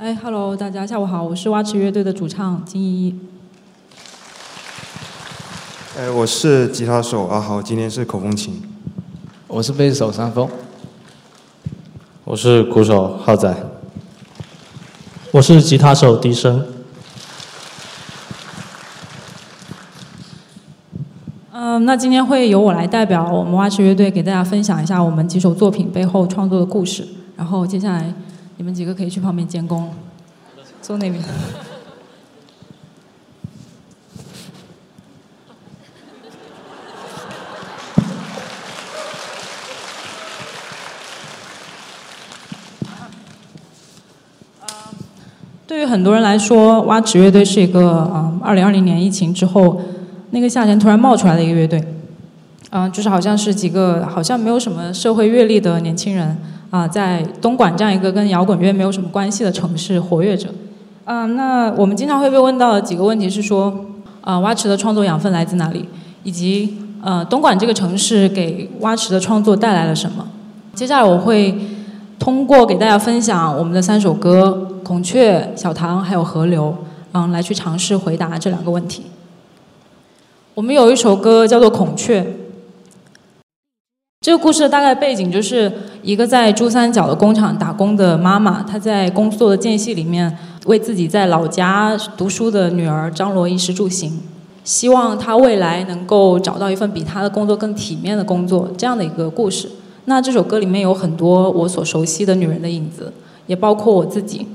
哎，Hello，大家下午好，我是蛙池乐队的主唱金依依。哎，我是吉他手阿豪，今天是口风琴。我是贝斯手三丰。我是鼓手浩仔。我是吉他手笛声。嗯，那今天会由我来代表我们蛙池乐队给大家分享一下我们几首作品背后创作的故事。然后接下来你们几个可以去旁边监工，坐那边。对于很多人来说，蛙池乐队是一个啊，二零二零年疫情之后，那个夏天突然冒出来的一个乐队，嗯，就是好像是几个好像没有什么社会阅历的年轻人啊，在东莞这样一个跟摇滚乐没有什么关系的城市活跃着。嗯，那我们经常会被问到的几个问题是说，啊，蛙池的创作养分来自哪里，以及呃，东莞这个城市给蛙池的创作带来了什么？接下来我会通过给大家分享我们的三首歌。孔雀、小唐还有河流，嗯，来去尝试回答这两个问题。我们有一首歌叫做《孔雀》，这个故事的大概背景就是一个在珠三角的工厂打工的妈妈，她在工作的间隙里面为自己在老家读书的女儿张罗衣食住行，希望她未来能够找到一份比她的工作更体面的工作，这样的一个故事。那这首歌里面有很多我所熟悉的女人的影子，也包括我自己。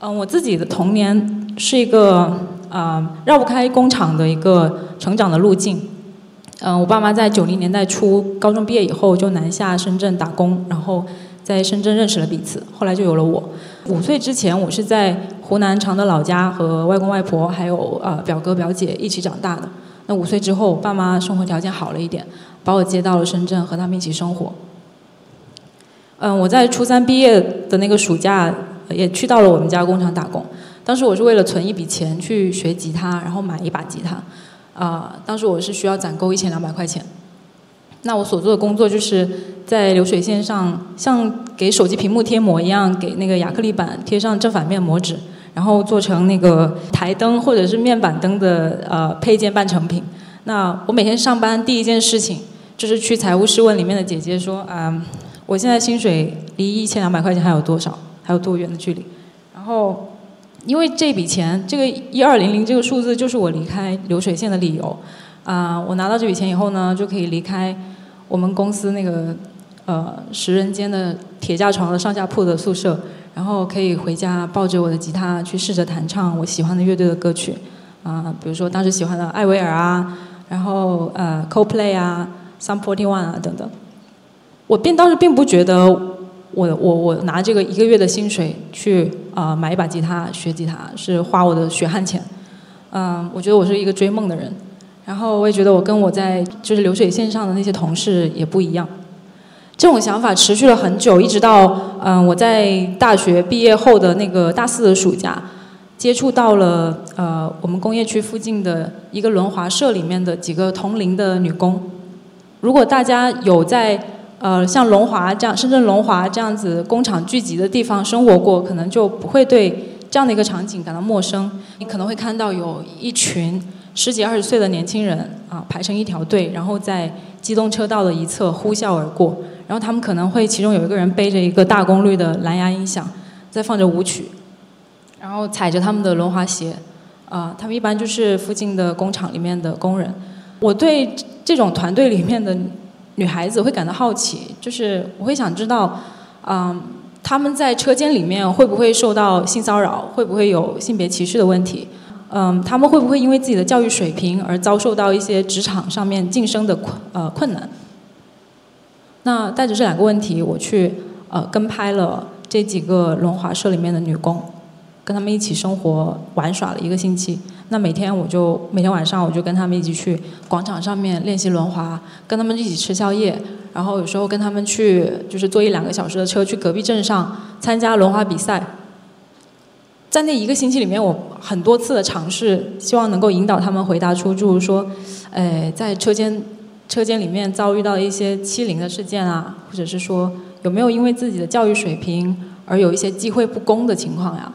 嗯，我自己的童年是一个啊绕不开工厂的一个成长的路径。嗯，我爸妈在九零年代初高中毕业以后就南下深圳打工，然后在深圳认识了彼此，后来就有了我。五岁之前，我是在湖南常德老家和外公外婆还有呃表哥表姐一起长大的。那五岁之后，爸妈生活条件好了一点，把我接到了深圳和他们一起生活。嗯，我在初三毕业的那个暑假。也去到了我们家工厂打工，当时我是为了存一笔钱去学吉他，然后买一把吉他，啊，当时我是需要攒够一千两百块钱。那我所做的工作就是在流水线上，像给手机屏幕贴膜一样，给那个亚克力板贴上正反面膜纸，然后做成那个台灯或者是面板灯的呃配件半成品。那我每天上班第一件事情就是去财务室问里面的姐姐说，啊，我现在薪水离一千两百块钱还有多少？还有多远的距离？然后，因为这笔钱，这个一二零零这个数字就是我离开流水线的理由。啊，我拿到这笔钱以后呢，就可以离开我们公司那个呃十人间的铁架床的上下铺的宿舍，然后可以回家抱着我的吉他去试着弹唱我喜欢的乐队的歌曲。啊，比如说当时喜欢的艾薇儿啊，然后呃 Coldplay 啊，Some Forty One 啊等等。我并当时并不觉得。我我我拿这个一个月的薪水去啊买一把吉他学吉他是花我的血汗钱，嗯，我觉得我是一个追梦的人，然后我也觉得我跟我在就是流水线上的那些同事也不一样，这种想法持续了很久，一直到嗯我在大学毕业后的那个大四的暑假，接触到了呃我们工业区附近的一个轮滑社里面的几个同龄的女工，如果大家有在。呃，像龙华这样，深圳龙华这样子工厂聚集的地方生活过，可能就不会对这样的一个场景感到陌生。你可能会看到有一群十几二十岁的年轻人啊，排成一条队，然后在机动车道的一侧呼啸而过。然后他们可能会其中有一个人背着一个大功率的蓝牙音响，在放着舞曲，然后踩着他们的轮滑鞋。啊，他们一般就是附近的工厂里面的工人。我对这种团队里面的。女孩子会感到好奇，就是我会想知道，嗯，他们在车间里面会不会受到性骚扰，会不会有性别歧视的问题？嗯，他们会不会因为自己的教育水平而遭受到一些职场上面晋升的困呃困难？那带着这两个问题，我去呃跟拍了这几个轮滑社里面的女工。跟他们一起生活玩耍了一个星期，那每天我就每天晚上我就跟他们一起去广场上面练习轮滑，跟他们一起吃宵夜，然后有时候跟他们去就是坐一两个小时的车去隔壁镇上参加轮滑比赛。在那一个星期里面，我很多次的尝试，希望能够引导他们回答出，诸如说，呃，在车间车间里面遭遇到一些欺凌的事件啊，或者是说有没有因为自己的教育水平而有一些机会不公的情况呀？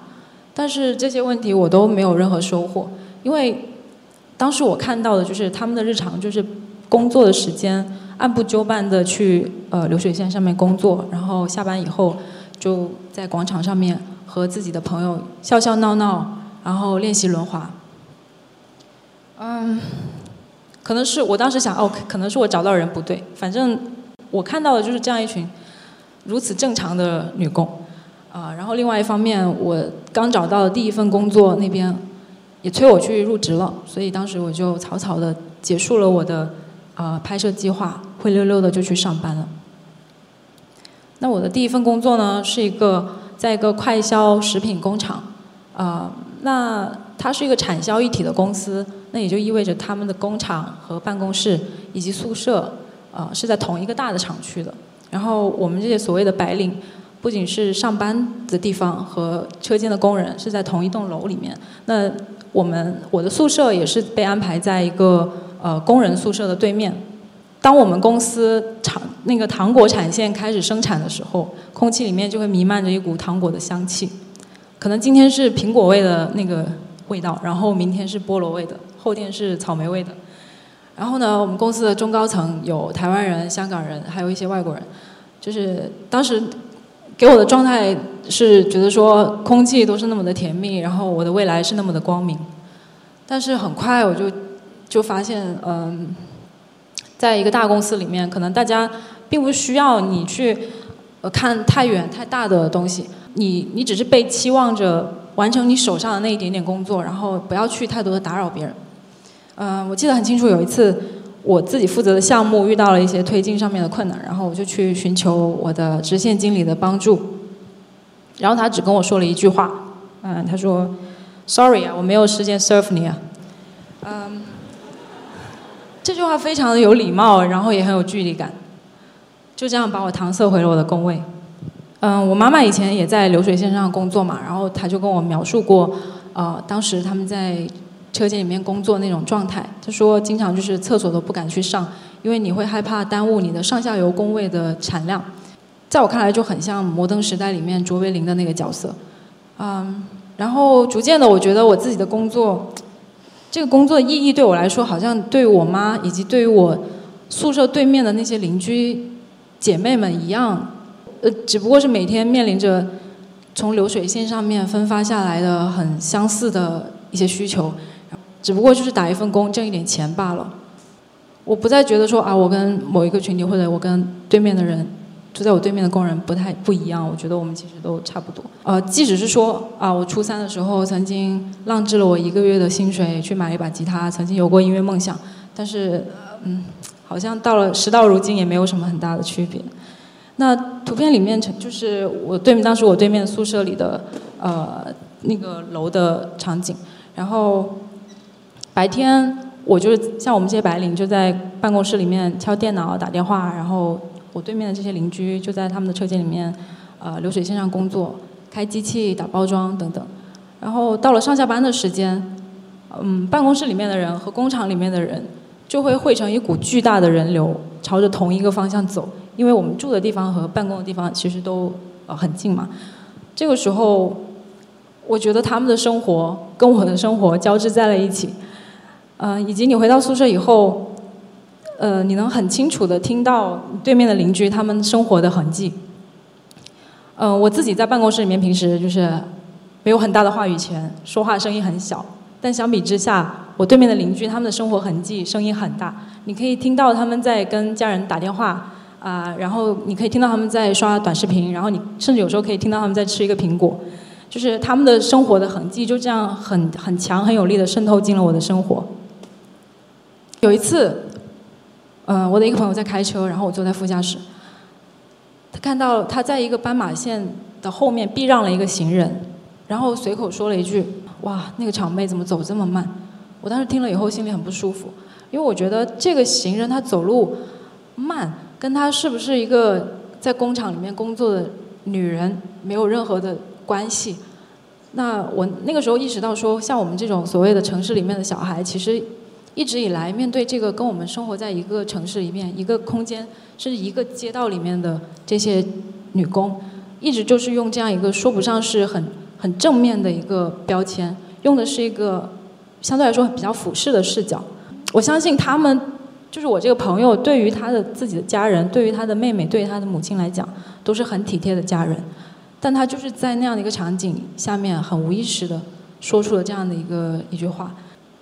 但是这些问题我都没有任何收获，因为当时我看到的就是他们的日常就是工作的时间按部就班的去呃流水线上面工作，然后下班以后就在广场上面和自己的朋友笑笑闹闹，然后练习轮滑。嗯，可能是我当时想，哦，可能是我找到人不对，反正我看到的就是这样一群如此正常的女工。啊，然后另外一方面，我刚找到的第一份工作那边也催我去入职了，所以当时我就草草的结束了我的啊拍摄计划，灰溜溜的就去上班了。那我的第一份工作呢，是一个在一个快销食品工厂，啊，那它是一个产销一体的公司，那也就意味着他们的工厂和办公室以及宿舍啊是在同一个大的厂区的，然后我们这些所谓的白领。不仅是上班的地方和车间的工人是在同一栋楼里面，那我们我的宿舍也是被安排在一个呃工人宿舍的对面。当我们公司厂那个糖果产线开始生产的时候，空气里面就会弥漫着一股糖果的香气。可能今天是苹果味的那个味道，然后明天是菠萝味的，后天是草莓味的。然后呢，我们公司的中高层有台湾人、香港人，还有一些外国人，就是当时。给我的状态是觉得说空气都是那么的甜蜜，然后我的未来是那么的光明。但是很快我就就发现，嗯，在一个大公司里面，可能大家并不需要你去看太远太大的东西，你你只是被期望着完成你手上的那一点点工作，然后不要去太多的打扰别人。嗯，我记得很清楚，有一次。我自己负责的项目遇到了一些推进上面的困难，然后我就去寻求我的直线经理的帮助。然后他只跟我说了一句话，嗯，他说：“Sorry 啊，我没有时间 serve 你啊。”嗯，这句话非常的有礼貌，然后也很有距离感，就这样把我搪塞回了我的工位。嗯，我妈妈以前也在流水线上工作嘛，然后她就跟我描述过，呃，当时他们在。车间里面工作那种状态，他说经常就是厕所都不敢去上，因为你会害怕耽误你的上下游工位的产量。在我看来就很像《摩登时代》里面卓别林的那个角色，嗯，然后逐渐的我觉得我自己的工作，这个工作意义对我来说好像对我妈以及对于我宿舍对面的那些邻居姐妹们一样，呃，只不过是每天面临着从流水线上面分发下来的很相似的一些需求。只不过就是打一份工挣一点钱罢了，我不再觉得说啊，我跟某一个群体或者我跟对面的人，住在我对面的工人不太不一样。我觉得我们其实都差不多。呃，即使是说啊，我初三的时候曾经浪掷了我一个月的薪水去买一把吉他，曾经有过音乐梦想，但是嗯，好像到了时到如今也没有什么很大的区别。那图片里面就是我对面当时我对面宿舍里的呃那个楼的场景，然后。白天我就是像我们这些白领，就在办公室里面敲电脑、打电话，然后我对面的这些邻居就在他们的车间里面，呃，流水线上工作，开机器、打包装等等。然后到了上下班的时间，嗯，办公室里面的人和工厂里面的人就会汇成一股巨大的人流，朝着同一个方向走，因为我们住的地方和办公的地方其实都呃很近嘛。这个时候，我觉得他们的生活跟我的生活交织在了一起。嗯，以及你回到宿舍以后，呃，你能很清楚的听到对面的邻居他们生活的痕迹。嗯，我自己在办公室里面平时就是没有很大的话语权，说话声音很小。但相比之下，我对面的邻居他们的生活痕迹声音很大，你可以听到他们在跟家人打电话啊，然后你可以听到他们在刷短视频，然后你甚至有时候可以听到他们在吃一个苹果，就是他们的生活的痕迹就这样很很强很有力的渗透进了我的生活。有一次，嗯，我的一个朋友在开车，然后我坐在副驾驶。他看到他在一个斑马线的后面避让了一个行人，然后随口说了一句：“哇，那个厂妹怎么走这么慢？”我当时听了以后心里很不舒服，因为我觉得这个行人他走路慢，跟他是不是一个在工厂里面工作的女人没有任何的关系。那我那个时候意识到说，像我们这种所谓的城市里面的小孩，其实。一直以来，面对这个跟我们生活在一个城市里面、一个空间，甚至一个街道里面的这些女工，一直就是用这样一个说不上是很很正面的一个标签，用的是一个相对来说比较俯视的视角。我相信他们，就是我这个朋友，对于他的自己的家人，对于他的妹妹，对于他的母亲来讲，都是很体贴的家人。但他就是在那样的一个场景下面，很无意识的说出了这样的一个一句话。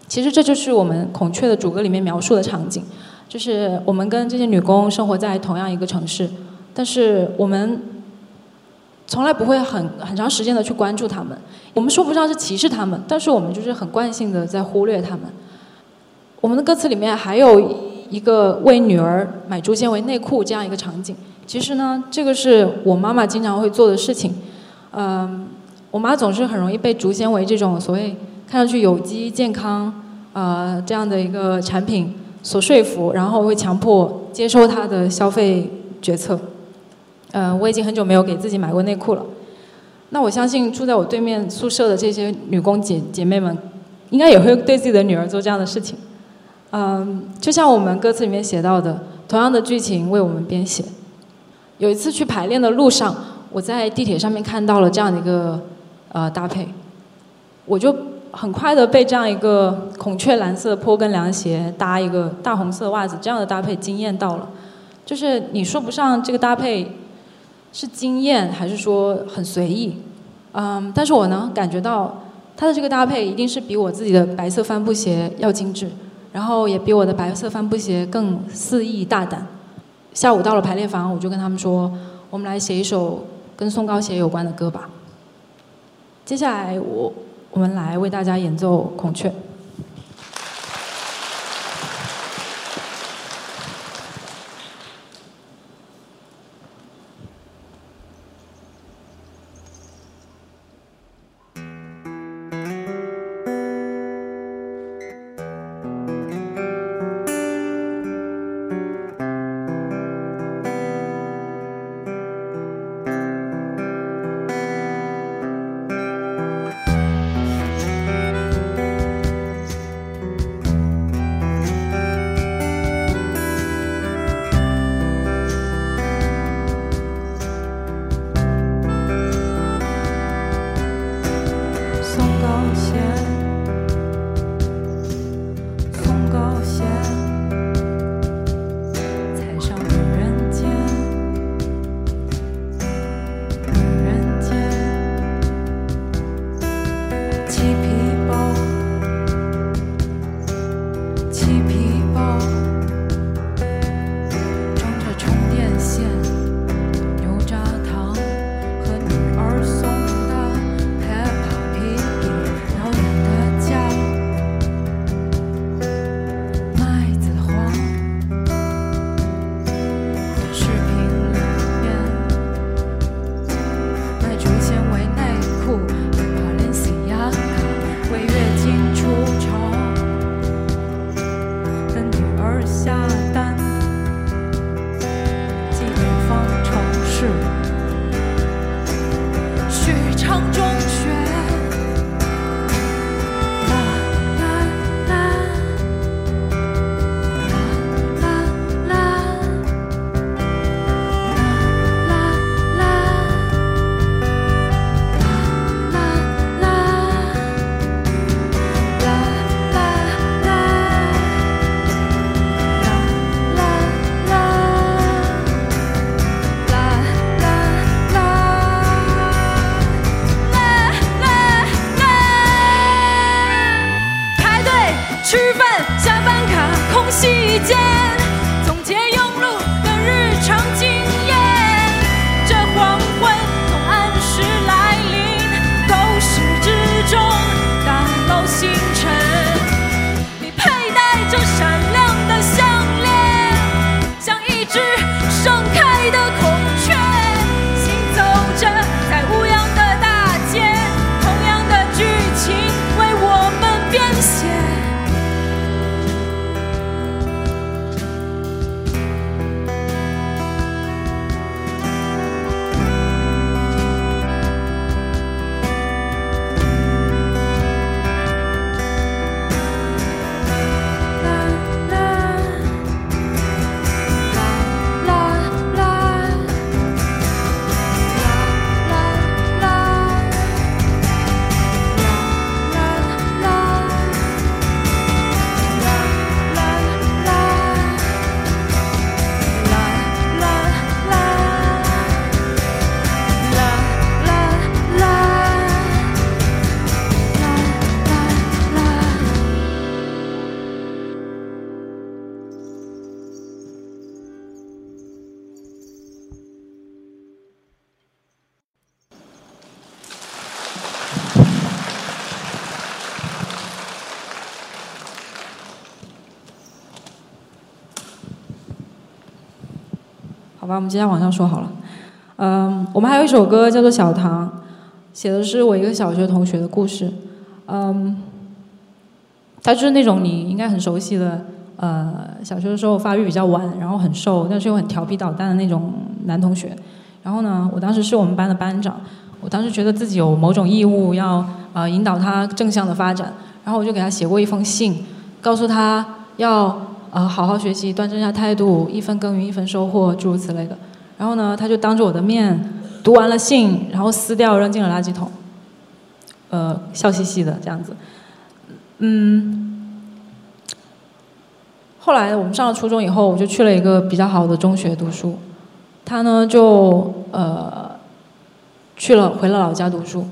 其实这就是我们孔雀的主歌里面描述的场景，就是我们跟这些女工生活在同样一个城市，但是我们从来不会很很长时间的去关注他们。我们说不上是歧视他们，但是我们就是很惯性的在忽略他们。我们的歌词里面还有一个为女儿买竹纤维内裤这样一个场景。其实呢，这个是我妈妈经常会做的事情。嗯，我妈总是很容易被竹纤维这种所谓。看上去有机健康，呃，这样的一个产品所说服，然后会强迫接受他的消费决策。嗯，我已经很久没有给自己买过内裤了。那我相信住在我对面宿舍的这些女工姐姐妹们，应该也会对自己的女儿做这样的事情。嗯，就像我们歌词里面写到的，同样的剧情为我们编写。有一次去排练的路上，我在地铁上面看到了这样的一个呃搭配，我就。很快的被这样一个孔雀蓝色坡跟凉鞋搭一个大红色袜子这样的搭配惊艳到了，就是你说不上这个搭配是惊艳还是说很随意，嗯，但是我呢感觉到它的这个搭配一定是比我自己的白色帆布鞋要精致，然后也比我的白色帆布鞋更肆意大胆。下午到了排练房，我就跟他们说，我们来写一首跟松糕鞋有关的歌吧。接下来我。我们来为大家演奏《孔雀》。我们接下来往上说好了。嗯，我们还有一首歌叫做《小唐》，写的是我一个小学同学的故事。嗯，他就是那种你应该很熟悉的，呃，小学的时候发育比较晚，然后很瘦，但是又很调皮捣蛋的那种男同学。然后呢，我当时是我们班的班长，我当时觉得自己有某种义务要呃引导他正向的发展，然后我就给他写过一封信，告诉他要呃好好学习，端正一下态度，一分耕耘一分收获，诸如此类的。然后呢，他就当着我的面读完了信，然后撕掉扔进了垃圾桶，呃，笑嘻嘻的这样子。嗯，后来我们上了初中以后，我就去了一个比较好的中学读书，他呢就呃去了回了老家读书，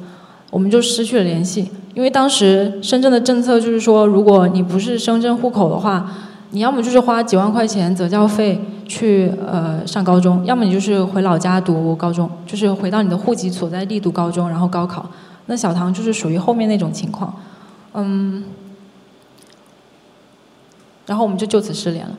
我们就失去了联系。因为当时深圳的政策就是说，如果你不是深圳户口的话，你要么就是花几万块钱择教费。去呃上高中，要么你就是回老家读高中，就是回到你的户籍所在地读高中，然后高考。那小唐就是属于后面那种情况，嗯，然后我们就就此失联了。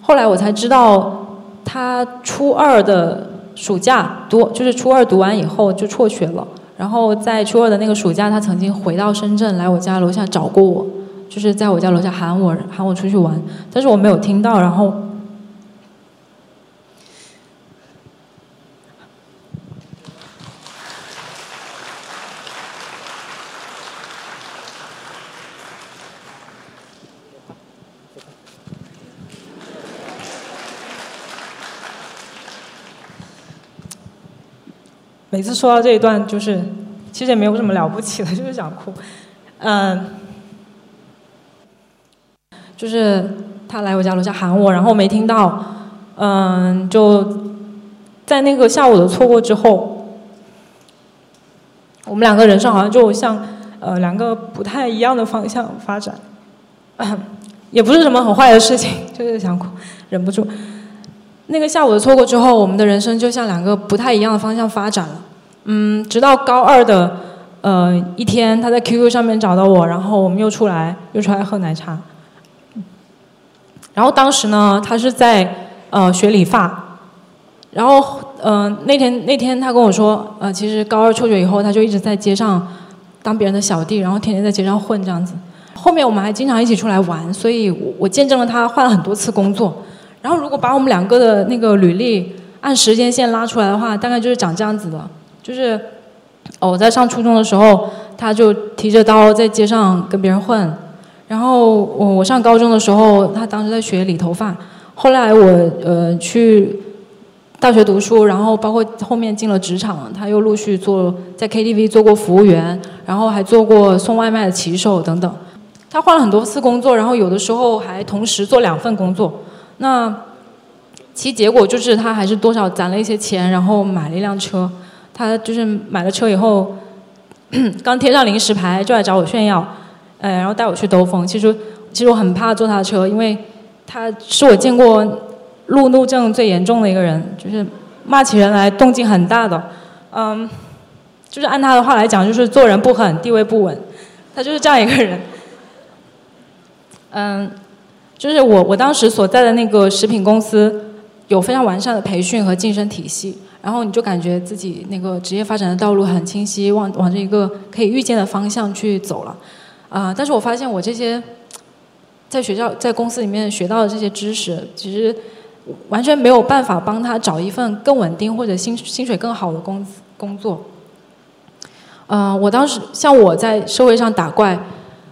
后来我才知道，他初二的暑假读，就是初二读完以后就辍学了。然后在初二的那个暑假，他曾经回到深圳来我家楼下找过我，就是在我家楼下喊我喊我出去玩，但是我没有听到，然后。每次说到这一段，就是其实也没有什么了不起的，就是想哭。嗯，就是他来我家楼下喊我，然后没听到。嗯，就在那个下午的错过之后，我们两个人生好像就像呃两个不太一样的方向发展。也不是什么很坏的事情，就是想哭，忍不住。那个下午的错过之后，我们的人生就像两个不太一样的方向发展了。嗯，直到高二的呃一天，他在 QQ 上面找到我，然后我们又出来又出来喝奶茶。然后当时呢，他是在呃学理发，然后嗯那天那天他跟我说，呃其实高二辍学以后，他就一直在街上当别人的小弟，然后天天在街上混这样子。后面我们还经常一起出来玩，所以我见证了他换了很多次工作。然后如果把我们两个的那个履历按时间线拉出来的话，大概就是长这样子的。就是，哦，我在上初中的时候，他就提着刀在街上跟别人混，然后我我上高中的时候，他当时在学理头发，后来我呃去大学读书，然后包括后面进了职场，他又陆续做在 KTV 做过服务员，然后还做过送外卖的骑手等等，他换了很多次工作，然后有的时候还同时做两份工作，那其结果就是他还是多少攒了一些钱，然后买了一辆车。他就是买了车以后，刚贴上临时牌就来找我炫耀，呃，然后带我去兜风。其实，其实我很怕坐他的车，因为他是我见过路怒症最严重的一个人，就是骂起人来动静很大的。嗯，就是按他的话来讲，就是做人不狠，地位不稳。他就是这样一个人。嗯，就是我我当时所在的那个食品公司有非常完善的培训和晋升体系。然后你就感觉自己那个职业发展的道路很清晰，往往这一个可以预见的方向去走了，啊！但是我发现我这些在学校、在公司里面学到的这些知识，其实完全没有办法帮他找一份更稳定或者薪薪水更好的工工作。嗯，我当时像我在社会上打怪，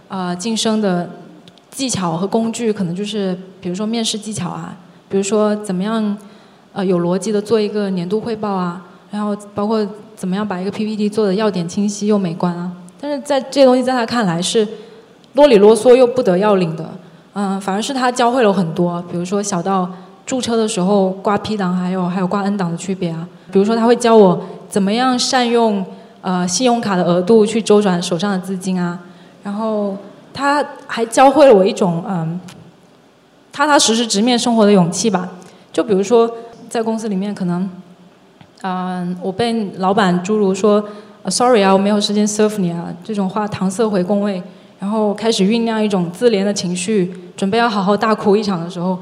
啊，晋升的技巧和工具，可能就是比如说面试技巧啊，比如说怎么样。呃，有逻辑的做一个年度汇报啊，然后包括怎么样把一个 PPT 做的要点清晰又美观啊。但是在这些东西在他看来是啰里啰嗦又不得要领的，嗯，反而是他教会了很多，比如说小到驻车的时候挂 P 档还有还有挂 N 档的区别啊，比如说他会教我怎么样善用呃信用卡的额度去周转手上的资金啊，然后他还教会了我一种嗯踏踏实实直面生活的勇气吧，就比如说。在公司里面，可能，嗯，我被老板诸如说，sorry 啊，我没有时间 serve 你啊，这种话搪塞回工位，然后开始酝酿一种自怜的情绪，准备要好好大哭一场的时候，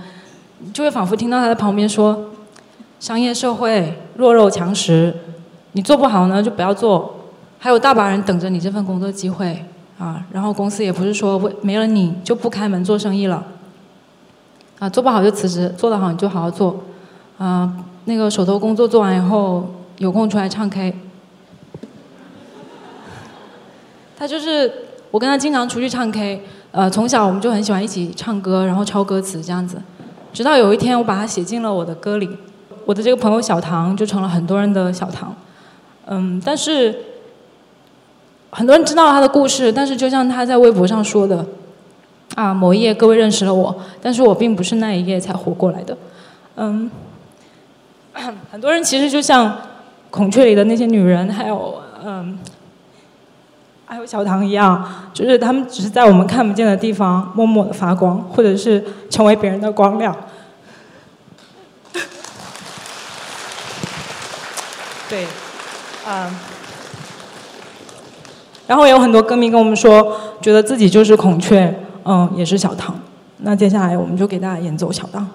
就会仿佛听到他在旁边说，商业社会弱肉强食，你做不好呢就不要做，还有大把人等着你这份工作机会啊。然后公司也不是说为没了你就不开门做生意了，啊，做不好就辞职，做得好你就好好做，啊，那个手头工作做完以后有空出来唱 K。他就是我跟他经常出去唱 K，呃，从小我们就很喜欢一起唱歌，然后抄歌词这样子。直到有一天我把他写进了我的歌里，我的这个朋友小唐就成了很多人的小唐。嗯，但是很多人知道他的故事，但是就像他在微博上说的，啊，某一夜各位认识了我，但是我并不是那一夜才活过来的。嗯，很多人其实就像孔雀里的那些女人，还有嗯。还有小唐一样，就是他们只是在我们看不见的地方默默的发光，或者是成为别人的光亮。对，嗯，然后有很多歌迷跟我们说，觉得自己就是孔雀，嗯，也是小唐。那接下来我们就给大家演奏小唐。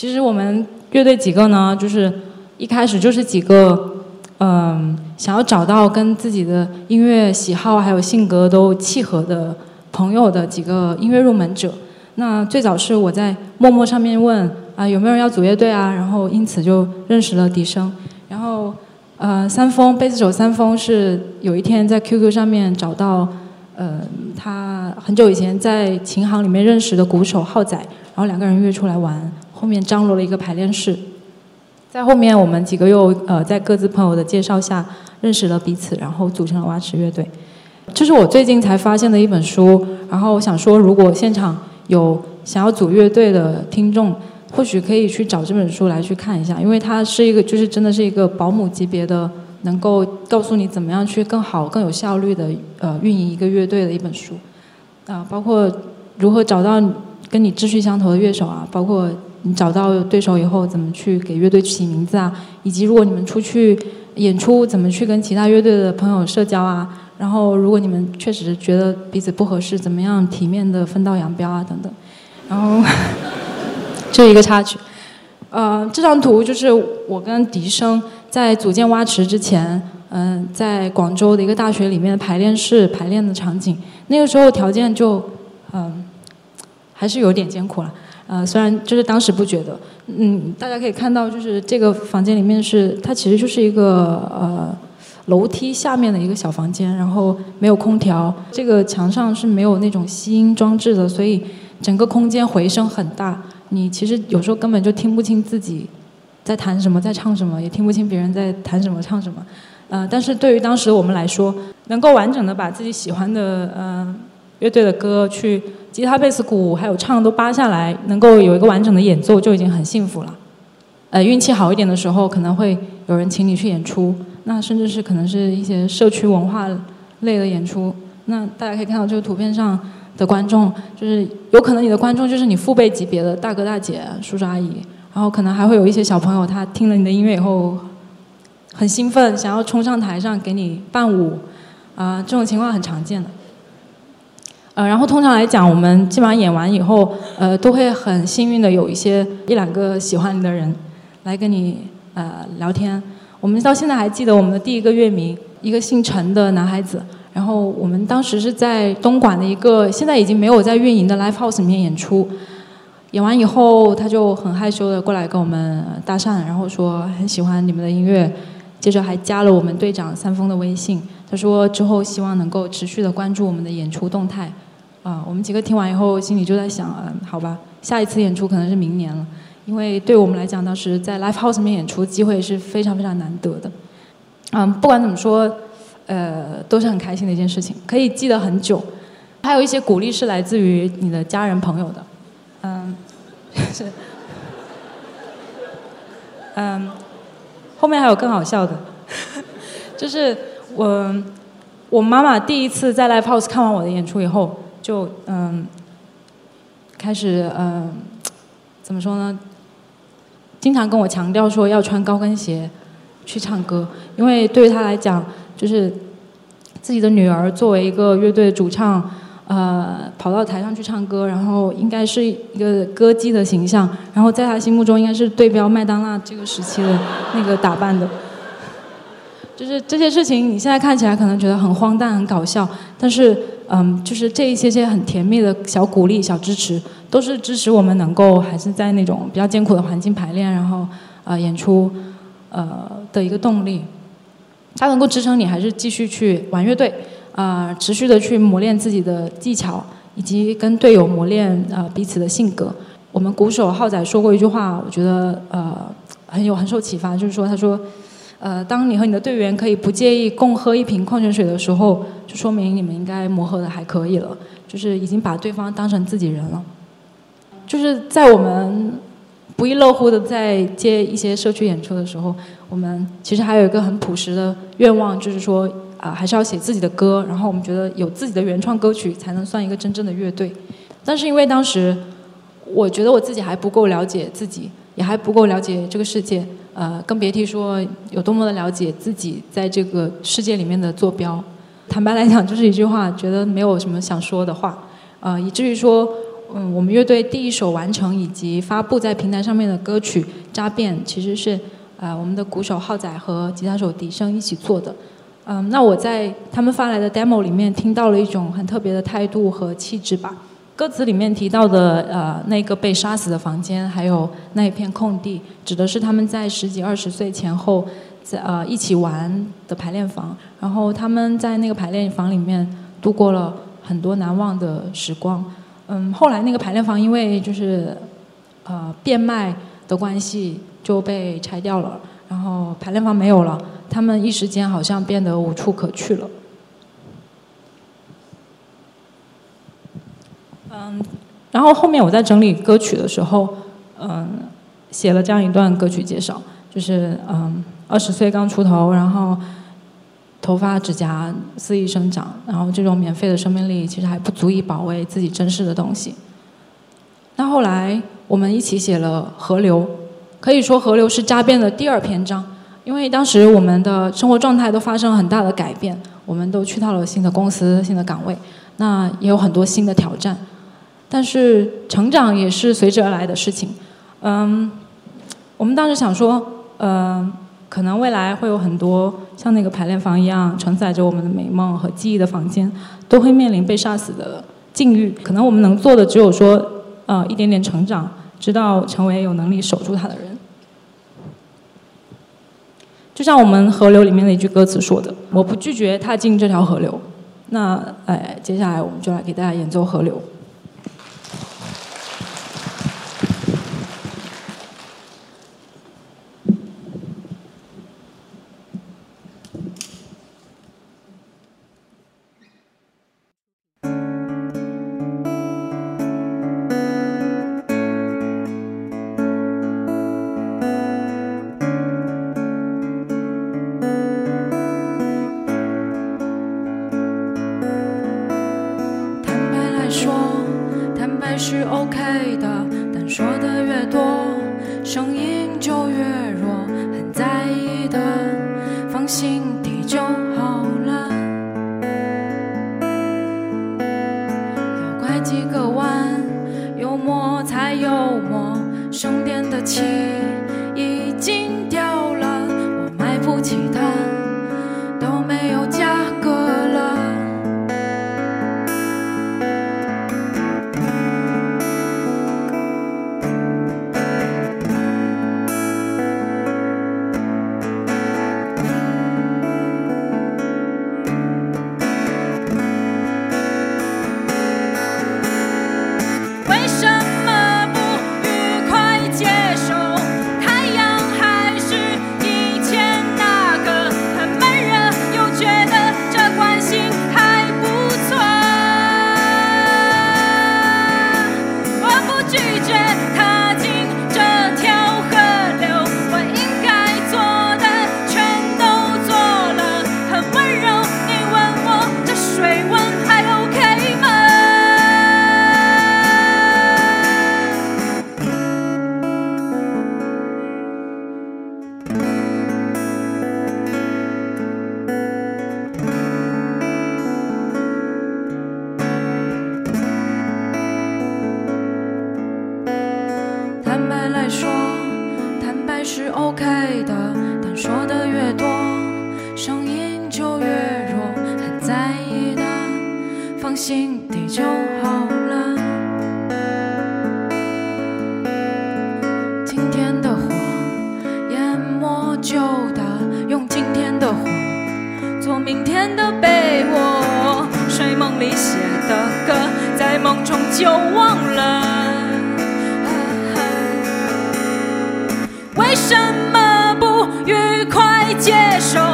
其实我们乐队几个呢，就是一开始就是几个，嗯，想要找到跟自己的音乐喜好还有性格都契合的朋友的几个音乐入门者。那最早是我在陌陌上面问啊有没有人要组乐队啊，然后因此就认识了笛声。然后呃三丰贝斯手三丰是有一天在 QQ 上面找到，呃他很久以前在琴行里面认识的鼓手浩仔，然后两个人约出来玩，后面张罗了一个排练室。在后面我们几个又呃在各自朋友的介绍下认识了彼此，然后组成了蛙池乐队。这是我最近才发现的一本书，然后我想说如果现场。有想要组乐队的听众，或许可以去找这本书来去看一下，因为它是一个，就是真的是一个保姆级别的，能够告诉你怎么样去更好、更有效率的呃运营一个乐队的一本书。啊，包括如何找到跟你志趣相投的乐手啊，包括你找到对手以后怎么去给乐队起名字啊，以及如果你们出去演出怎么去跟其他乐队的朋友社交啊。然后，如果你们确实觉得彼此不合适，怎么样体面的分道扬镳啊？等等。然后，这一个插曲。呃，这张图就是我跟笛声在组建蛙池之前，嗯，在广州的一个大学里面的排练室排练的场景。那个时候条件就，嗯，还是有点艰苦了。呃，虽然就是当时不觉得，嗯，大家可以看到，就是这个房间里面是它其实就是一个呃。楼梯下面的一个小房间，然后没有空调，这个墙上是没有那种吸音装置的，所以整个空间回声很大。你其实有时候根本就听不清自己在弹什么，在唱什么，也听不清别人在弹什么、唱什么。呃，但是对于当时我们来说，能够完整的把自己喜欢的呃乐队的歌去吉他、贝斯、鼓还有唱都扒下来，能够有一个完整的演奏就已经很幸福了。呃，运气好一点的时候，可能会有人请你去演出。那甚至是可能是一些社区文化类的演出。那大家可以看到这个图片上的观众，就是有可能你的观众就是你父辈级别的大哥大姐、叔叔阿姨，然后可能还会有一些小朋友，他听了你的音乐以后很兴奋，想要冲上台上给你伴舞，啊，这种情况很常见的。呃，然后通常来讲，我们基本上演完以后，呃，都会很幸运的有一些一两个喜欢你的人来跟你呃聊天。我们到现在还记得我们的第一个乐迷，一个姓陈的男孩子。然后我们当时是在东莞的一个现在已经没有在运营的 live house 里面演出。演完以后，他就很害羞的过来跟我们搭讪，然后说很喜欢你们的音乐。接着还加了我们队长三丰的微信。他说之后希望能够持续的关注我们的演出动态。啊，我们几个听完以后，心里就在想，嗯，好吧，下一次演出可能是明年了。因为对我们来讲，当时在 live house 里面演出机会是非常非常难得的。嗯，不管怎么说，呃，都是很开心的一件事情，可以记得很久。还有一些鼓励是来自于你的家人朋友的，嗯，是，嗯，后面还有更好笑的，就是我我妈妈第一次在 live house 看完我的演出以后，就嗯，开始嗯，怎么说呢？经常跟我强调说要穿高跟鞋去唱歌，因为对于他来讲，就是自己的女儿作为一个乐队主唱，呃，跑到台上去唱歌，然后应该是一个歌姬的形象，然后在他心目中应该是对标麦当娜这个时期的那个打扮的。就是这些事情，你现在看起来可能觉得很荒诞、很搞笑，但是，嗯，就是这一些些很甜蜜的小鼓励、小支持，都是支持我们能够还是在那种比较艰苦的环境排练，然后，呃，演出，呃的一个动力。它能够支撑你还是继续去玩乐队，啊，持续的去磨练自己的技巧，以及跟队友磨练呃彼此的性格。我们鼓手浩仔说过一句话，我觉得呃很有很受启发，就是说他说。呃，当你和你的队员可以不介意共喝一瓶矿泉水的时候，就说明你们应该磨合的还可以了，就是已经把对方当成自己人了。就是在我们不亦乐乎的在接一些社区演出的时候，我们其实还有一个很朴实的愿望，就是说啊，还是要写自己的歌。然后我们觉得有自己的原创歌曲才能算一个真正的乐队。但是因为当时我觉得我自己还不够了解自己，也还不够了解这个世界。呃，更别提说有多么的了解自己在这个世界里面的坐标。坦白来讲，就是一句话，觉得没有什么想说的话。呃，以至于说嗯，我们乐队第一首完成以及发布在平台上面的歌曲《扎变》，其实是呃我们的鼓手浩仔和吉他手笛声一起做的。嗯，那我在他们发来的 demo 里面听到了一种很特别的态度和气质吧。歌词里面提到的呃那个被杀死的房间，还有那一片空地，指的是他们在十几二十岁前后在呃一起玩的排练房。然后他们在那个排练房里面度过了很多难忘的时光。嗯，后来那个排练房因为就是呃变卖的关系就被拆掉了，然后排练房没有了，他们一时间好像变得无处可去了。嗯，然后后面我在整理歌曲的时候，嗯，写了这样一段歌曲介绍，就是嗯，二十岁刚出头，然后。头发、指甲肆意生长，然后这种免费的生命力其实还不足以保卫自己珍视的东西。那后来我们一起写了《河流》，可以说《河流》是扎变的第二篇章，因为当时我们的生活状态都发生了很大的改变，我们都去到了新的公司、新的岗位，那也有很多新的挑战。但是成长也是随之而来的事情。嗯，我们当时想说，嗯。可能未来会有很多像那个排练房一样承载着我们的美梦和记忆的房间，都会面临被杀死的境遇。可能我们能做的只有说，呃，一点点成长，直到成为有能力守住它的人。就像我们河流里面的一句歌词说的：“我不拒绝踏进这条河流。”那，哎，接下来我们就来给大家演奏《河流》。拐几个弯幽默才幽默圣殿的漆已经掉了我买不起的心底就好了。今天的火淹没旧的用今天的火做明天的被窝睡梦里写的歌在梦中就忘了。为什么不愉快接受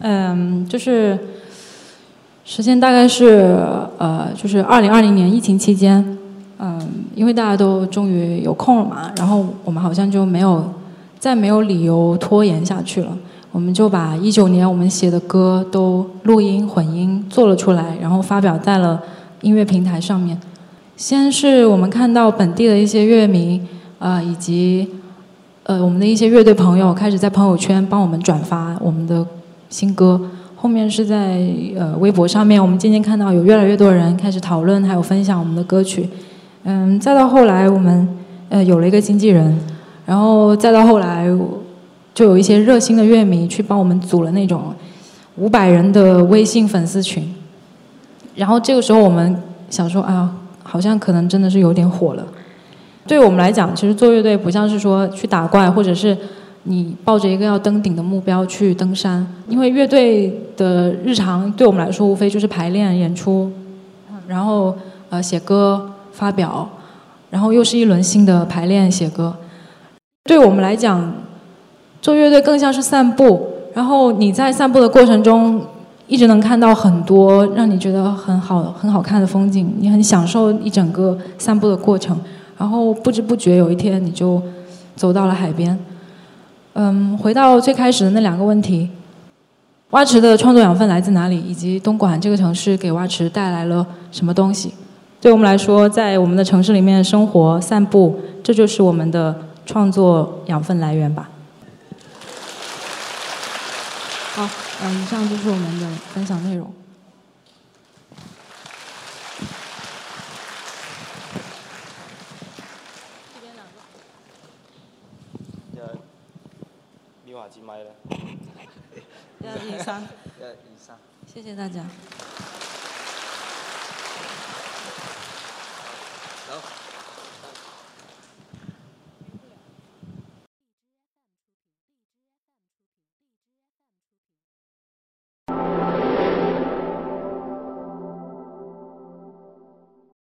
嗯。就是时间大概是呃就是二零二零年疫情期间嗯因为大家都终于有空了嘛然后我们好像就没有再没有理由拖延下去了。我们就把一九年我们写的歌都录音混音做了出来然后发表在了音乐平台上面。先是我们看到本地的一些乐迷啊，以及呃我们的一些乐队朋友开始在朋友圈帮我们转发我们的新歌，后面是在呃微博上面，我们渐渐看到有越来越多人开始讨论还有分享我们的歌曲，嗯，再到后来我们呃有了一个经纪人，然后再到后来就有一些热心的乐迷去帮我们组了那种五百人的微信粉丝群，然后这个时候我们想说啊。好像可能真的是有点火了。对我们来讲，其实做乐队不像是说去打怪，或者是你抱着一个要登顶的目标去登山。因为乐队的日常对我们来说，无非就是排练、演出，然后呃写歌、发表，然后又是一轮新的排练、写歌。对我们来讲，做乐队更像是散步。然后你在散步的过程中。一直能看到很多让你觉得很好、很好看的风景，你很享受一整个散步的过程，然后不知不觉有一天你就走到了海边。嗯，回到最开始的那两个问题，蛙池的创作养分来自哪里，以及东莞这个城市给蛙池带来了什么东西？对我们来说，在我们的城市里面生活、散步，这就是我们的创作养分来源吧。好。嗯，以上就是我们的分享内容。这边两个。密码机麦了。一、二、三。一、二、三。谢谢大家。